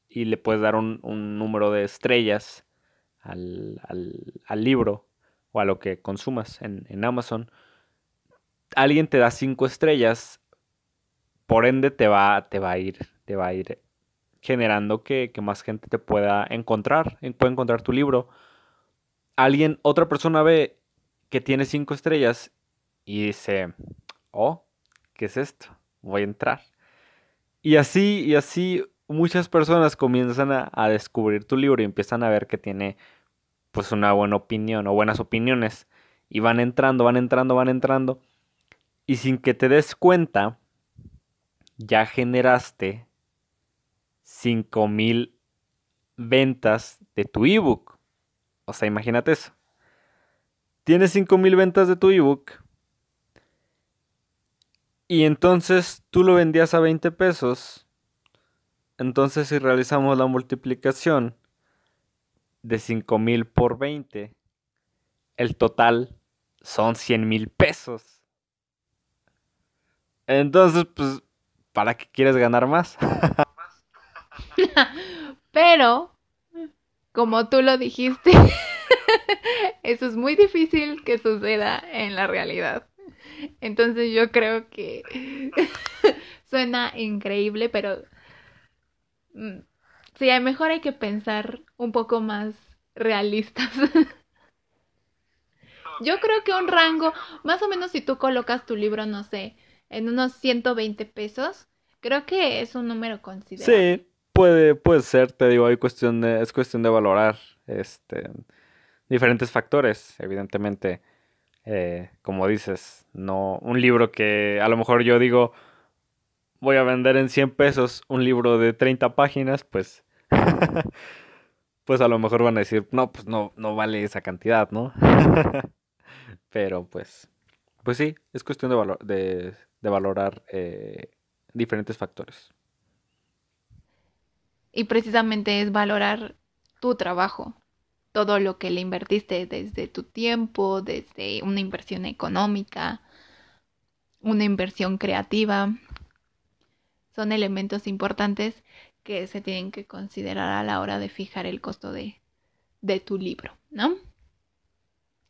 y le puedes dar un número de estrellas al, al, libro o a lo que consumas en, Amazon, alguien te da cinco estrellas, por ende te va, te va a ir, te va a ir generando que, más gente te pueda encontrar, puede encontrar tu libro. Alguien, otra persona ve que tiene cinco estrellas y dice, oh, ¿qué es esto? Voy a entrar. Y así, y así muchas personas comienzan a, a descubrir tu libro y empiezan a ver que tiene pues una buena opinión o buenas opiniones. Y van entrando, van entrando, van entrando. Y sin que te des cuenta, ya generaste 5000 ventas de tu ebook. O sea, imagínate eso. Tienes 5000 ventas de tu ebook. Y entonces tú lo vendías a 20 pesos. Entonces si realizamos la multiplicación, de 5 mil por 20, el total son 100 mil pesos. Entonces, pues, ¿para qué quieres ganar más? Pero, como tú lo dijiste, eso es muy difícil que suceda en la realidad. Entonces yo creo que suena increíble, pero mm, Sí, a lo mejor hay que pensar un poco más realistas. Yo creo que un rango, más o menos si tú colocas tu libro, no sé, en unos 120 pesos, creo que es un número considerable. Sí, puede, puede ser, te digo, hay cuestión de, es cuestión de valorar este, diferentes factores, evidentemente. Eh, como dices, no un libro que a lo mejor yo digo voy a vender en 100 pesos un libro de 30 páginas, pues pues a lo mejor van a decir, no, pues no, no vale esa cantidad, ¿no? Pero pues, pues sí, es cuestión de, de, valorar eh, diferentes factores. Y precisamente es valorar tu trabajo, todo lo que le invertiste desde tu tiempo, desde una inversión económica, una inversión creativa. Son elementos importantes que se tienen que considerar a la hora de fijar el costo de, tu libro, ¿no?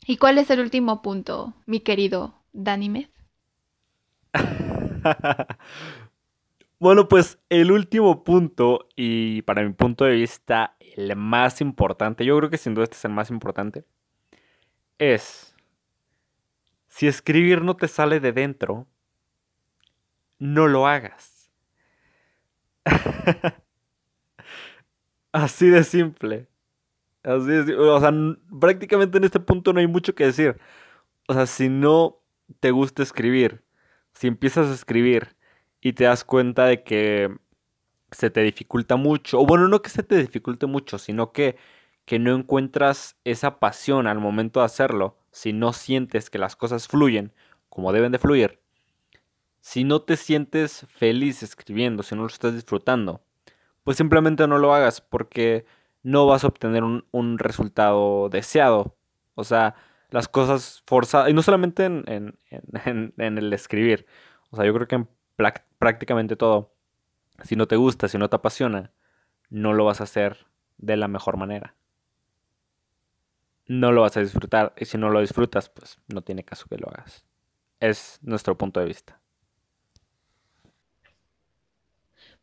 ¿Y cuál es el último punto, mi querido Danimed? bueno, pues el último punto, y para mi punto de vista, el más importante, yo creo que sin duda este es el más importante, es, si escribir no te sale de dentro, no lo hagas. Así de simple. Así de O sea, prácticamente en este punto no hay mucho que decir. O sea, si no te gusta escribir, si empiezas a escribir y te das cuenta de que se te dificulta mucho, o bueno, no que se te dificulte mucho, sino que, que no encuentras esa pasión al momento de hacerlo, si no sientes que las cosas fluyen como deben de fluir, si no te sientes feliz escribiendo, si no lo estás disfrutando, pues simplemente no lo hagas porque no vas a obtener un, resultado deseado. O sea, las cosas forzadas, y no solamente en, el escribir, o sea, yo creo que en prácticamente todo, si no te gusta, si no te apasiona, no lo vas a hacer de la mejor manera. No lo vas a disfrutar y si no lo disfrutas, pues no tiene caso que lo hagas. Es nuestro punto de vista.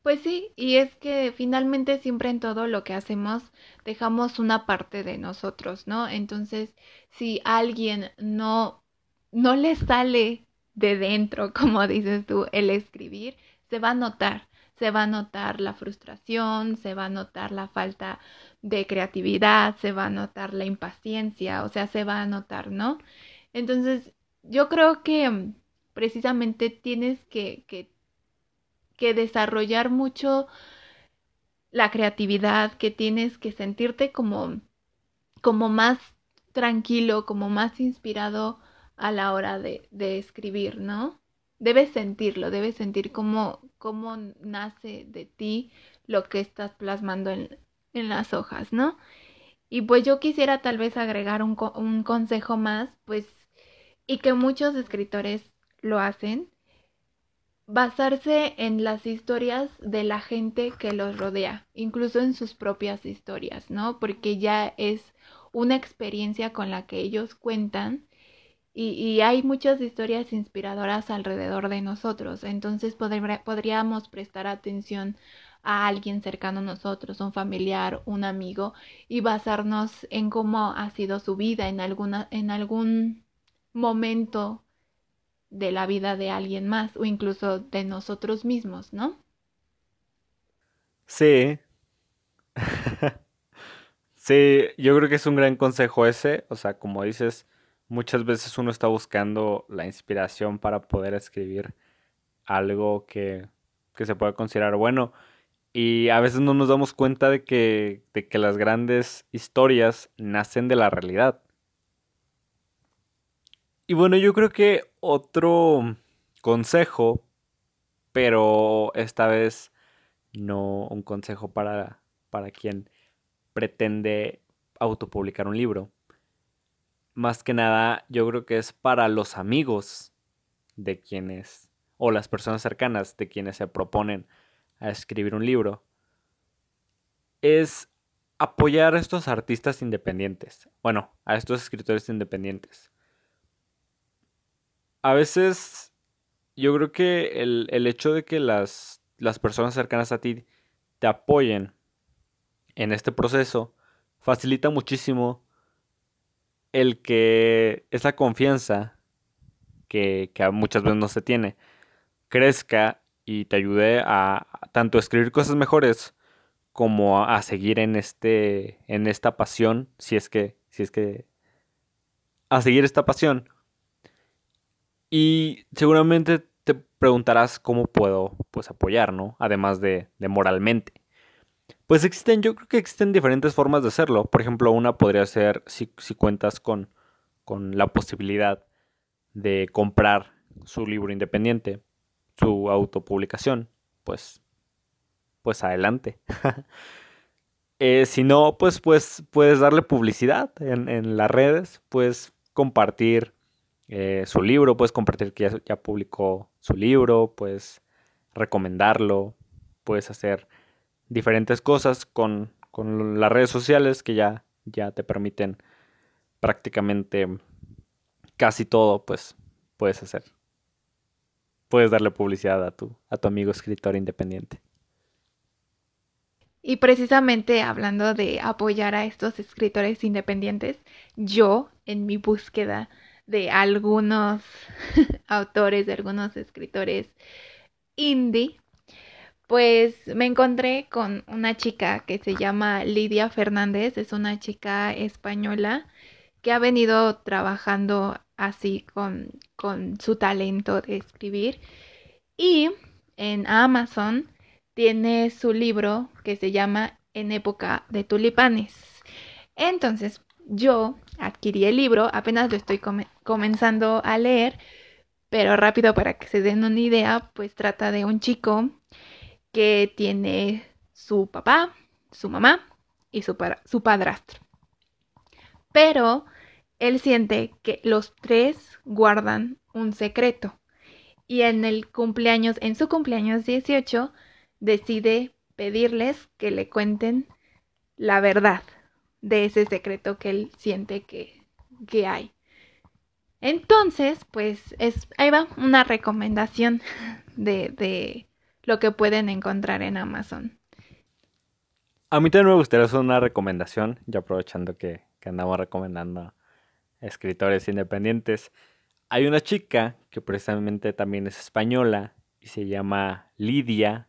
Pues sí, y es que finalmente siempre en todo lo que hacemos dejamos una parte de nosotros, ¿no? Entonces, si alguien no no le sale de dentro, como dices tú, el escribir, se va a notar, se va a notar la frustración, se va a notar la falta de creatividad, se va a notar la impaciencia, o sea, se va a notar, ¿no? Entonces, yo creo que mm, precisamente tienes que, que, que desarrollar mucho la creatividad, que tienes que sentirte como, como más tranquilo, como más inspirado a la hora de, de escribir, ¿no? Debes sentirlo, debes sentir cómo, cómo nace de ti lo que estás plasmando en, en las hojas, ¿no? Y pues yo quisiera tal vez agregar un, un consejo más, pues, y que muchos escritores lo hacen, basarse en las historias de la gente que los rodea, incluso en sus propias historias, ¿no? Porque ya es una experiencia con la que ellos cuentan y, hay muchas historias inspiradoras alrededor de nosotros, entonces podríamos prestar atención a alguien cercano a nosotros, un familiar, un amigo, y basarnos en cómo ha sido su vida en, alguna, en algún momento de la vida de alguien más o incluso de nosotros mismos, ¿no? Sí. sí, yo creo que es un gran consejo ese, o sea, como dices, muchas veces uno está buscando la inspiración para poder escribir algo que, se pueda considerar bueno. Y a veces no nos damos cuenta de que, de que las grandes historias nacen de la realidad. Y bueno, yo creo que otro consejo, pero esta vez no un consejo para, para quien pretende autopublicar un libro, más que nada yo creo que es para los amigos de quienes, o las personas cercanas de quienes se proponen a escribir un libro, es apoyar a estos artistas independientes, bueno, a estos escritores independientes. A veces yo creo que el, el hecho de que las, las personas cercanas a ti te apoyen en este proceso facilita muchísimo el que esa confianza que, muchas veces no se tiene crezca y te ayude a, tanto a escribir cosas mejores como a, seguir en este en esta pasión si es que si es que a seguir esta pasión y seguramente te preguntarás cómo puedo pues apoyar no además de, de moralmente pues existen, yo creo que existen diferentes formas de hacerlo. Por ejemplo, una podría ser si, cuentas con, con la posibilidad de comprar su libro independiente, su autopublicación, pues, pues adelante. Eh, si no, pues, pues puedes darle publicidad en, las redes, puedes compartir eh, su libro, puedes compartir que ya, ya publicó su libro, puedes recomendarlo, puedes hacer diferentes cosas con, las redes sociales que ya, ya te permiten prácticamente casi todo, pues puedes hacer. Puedes darle publicidad a tu, a tu amigo escritor independiente. Y precisamente hablando de apoyar a estos escritores independientes, yo en mi búsqueda de algunos autores, de algunos escritores indie, pues me encontré con una chica que se llama Lidia Fernández, es una chica española que ha venido trabajando así con, con su talento de escribir y en Amazon tiene su libro que se llama En época de tulipanes. Entonces, yo adquirí el libro, apenas lo estoy comenzando a leer, pero rápido para que se den una idea, pues trata de un chico que tiene su papá, su mamá y su, su padrastro. Pero él siente que los tres guardan un secreto y en el cumpleaños, en su cumpleaños 18, decide pedirles que le cuenten la verdad de ese secreto que él siente que, que hay. Entonces, pues es, ahí va una recomendación de, de lo que pueden encontrar en Amazon. A mí también me gustaría hacer una recomendación, ya aprovechando que, que andamos recomendando escritores independientes. Hay una chica que precisamente también es española y se llama Lidia,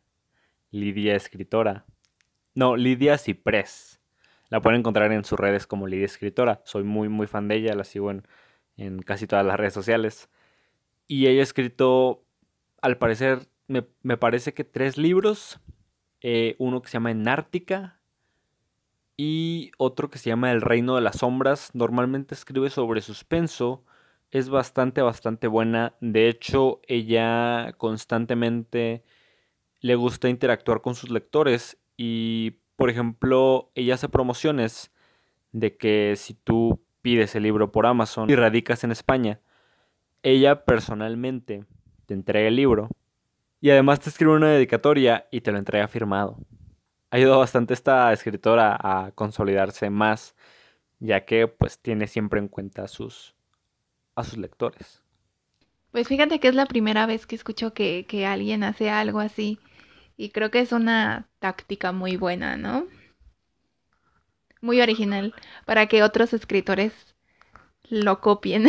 Lidia escritora. No, Lidia Ciprés. La pueden encontrar en sus redes como Lidia escritora. Soy muy, muy fan de ella, la sigo en, casi todas las redes sociales. Y ella ha escrito, al parecer, me, parece que tres libros. Eh, uno que se llama Enártica, y otro que se llama El Reino de las Sombras. Normalmente escribe sobre suspenso. Es bastante, bastante buena. De hecho, ella constantemente le gusta interactuar con sus lectores. Y, por ejemplo, ella hace promociones de que si tú pides el libro por Amazon y radicas en España, ella personalmente te entrega el libro. Y además te escribe una dedicatoria y te lo entrega firmado ha ayudado bastante esta escritora a consolidarse más, ya que pues tiene siempre en cuenta a sus, a sus lectores. Pues fíjate que es la primera vez que escucho que, que alguien hace algo así y creo que es una táctica muy buena, ¿no? Muy original para que otros escritores lo copien.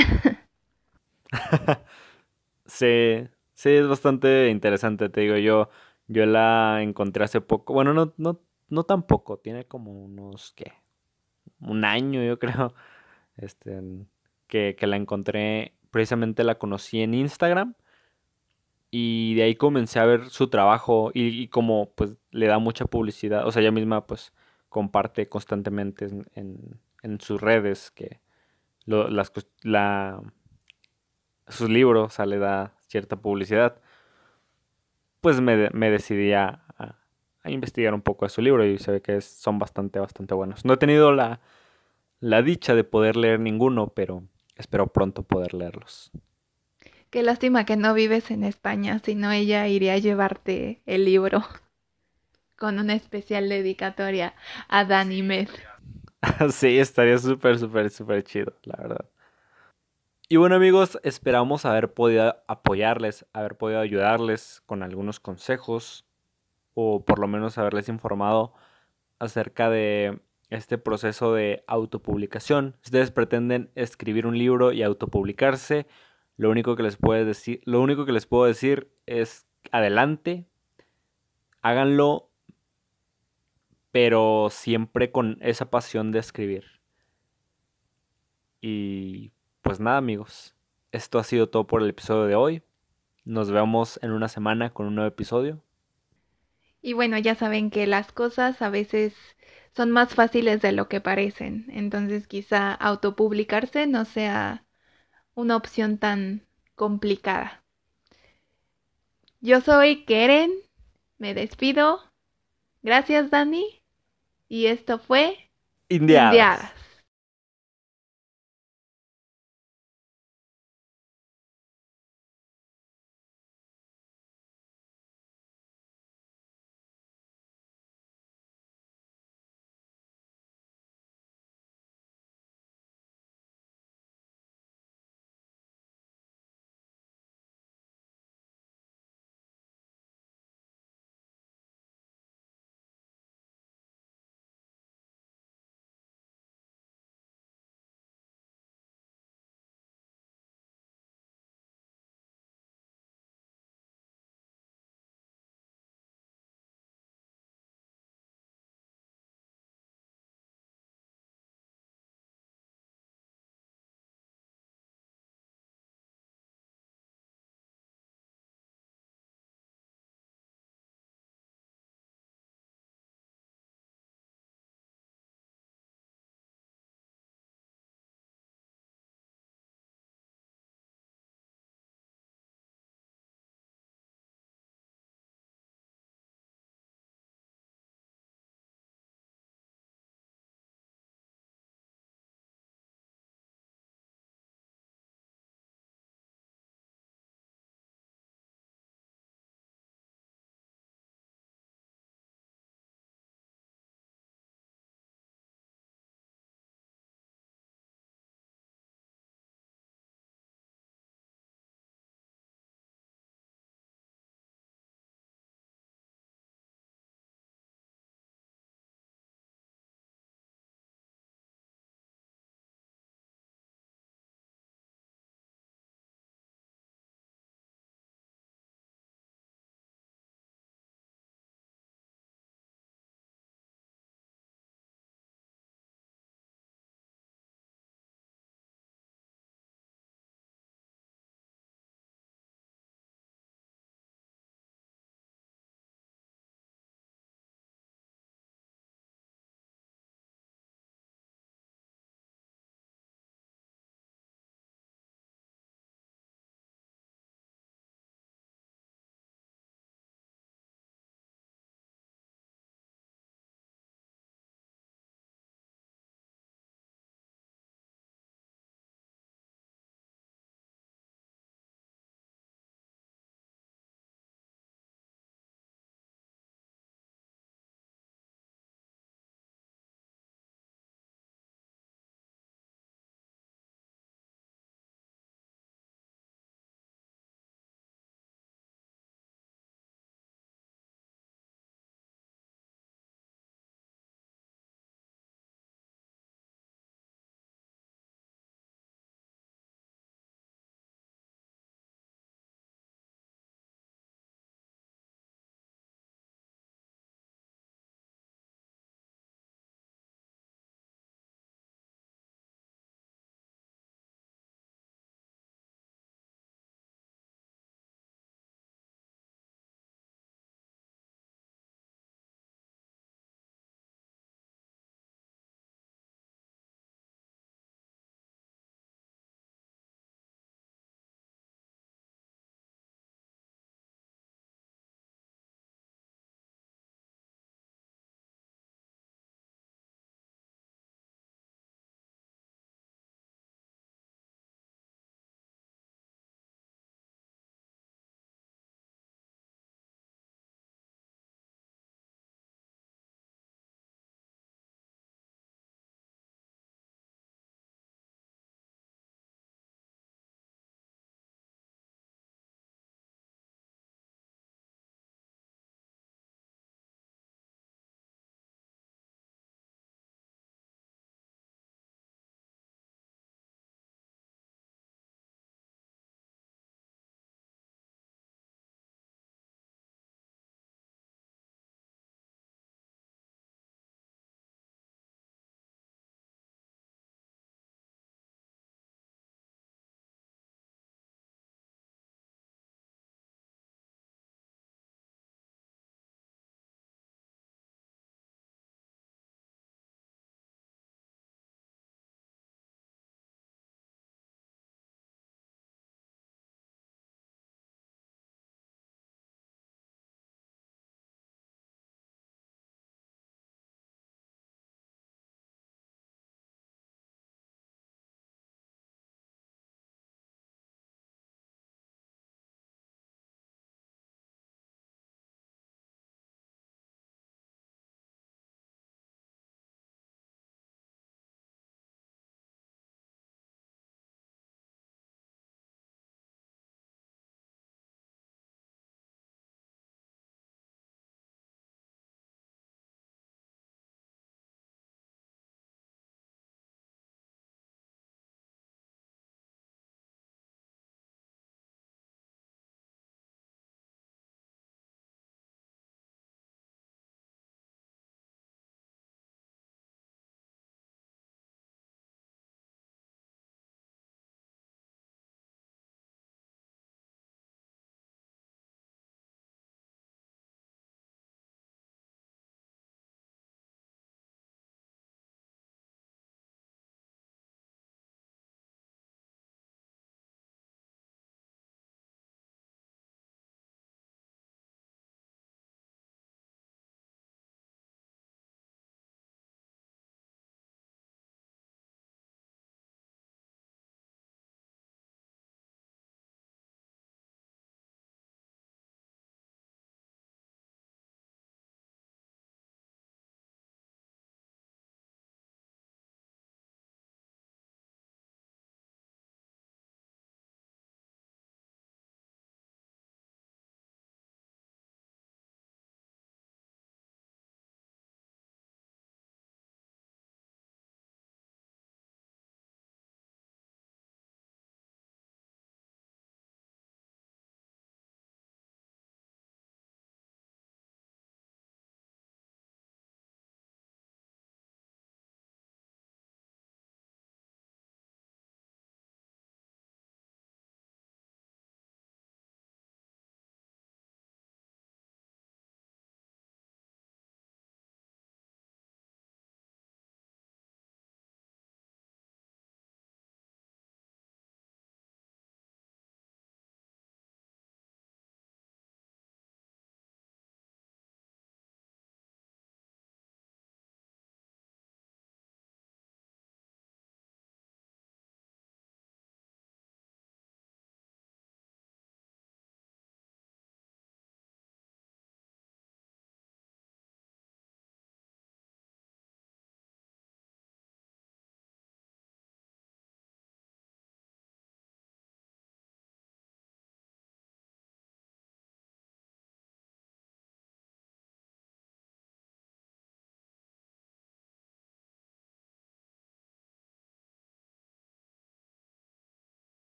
sí, sí, es bastante interesante, te digo yo. Yo la encontré hace poco. Bueno, no, no, no tan poco. Tiene como unos, ¿qué? Un año, yo creo. Este, que, que la encontré. Precisamente la conocí en Instagram. Y de ahí comencé a ver su trabajo. Y, como pues le da mucha publicidad. O sea, ella misma pues comparte constantemente en, en, sus redes que la, sus libros, le da cierta publicidad pues me, decidí a, investigar un poco de su libro y se ve que son bastante, bastante buenos. No he tenido la, la dicha de poder leer ninguno, pero espero pronto poder leerlos. Qué lástima que no vives en España, si no ella iría a llevarte el libro con una especial dedicatoria a Dani Med. sí, estaría súper, súper, súper chido, la verdad. Y bueno amigos, esperamos haber podido apoyarles, haber podido ayudarles con algunos consejos o por lo menos haberles informado acerca de este proceso de autopublicación. Si ustedes pretenden escribir un libro y autopublicarse, lo único que les puedo decir, lo único que les puedo decir es adelante, háganlo, pero siempre con esa pasión de escribir. Y pues nada amigos, esto ha sido todo por el episodio de hoy. Nos vemos en una semana con un nuevo episodio. Y bueno, ya saben que las cosas a veces son más fáciles de lo que parecen. Entonces quizá autopublicarse no sea una opción tan complicada. Yo soy Keren, me despido. Gracias Dani. Y esto fue Indiadas.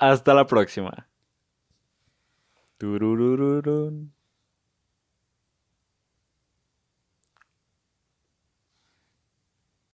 Hasta la próxima.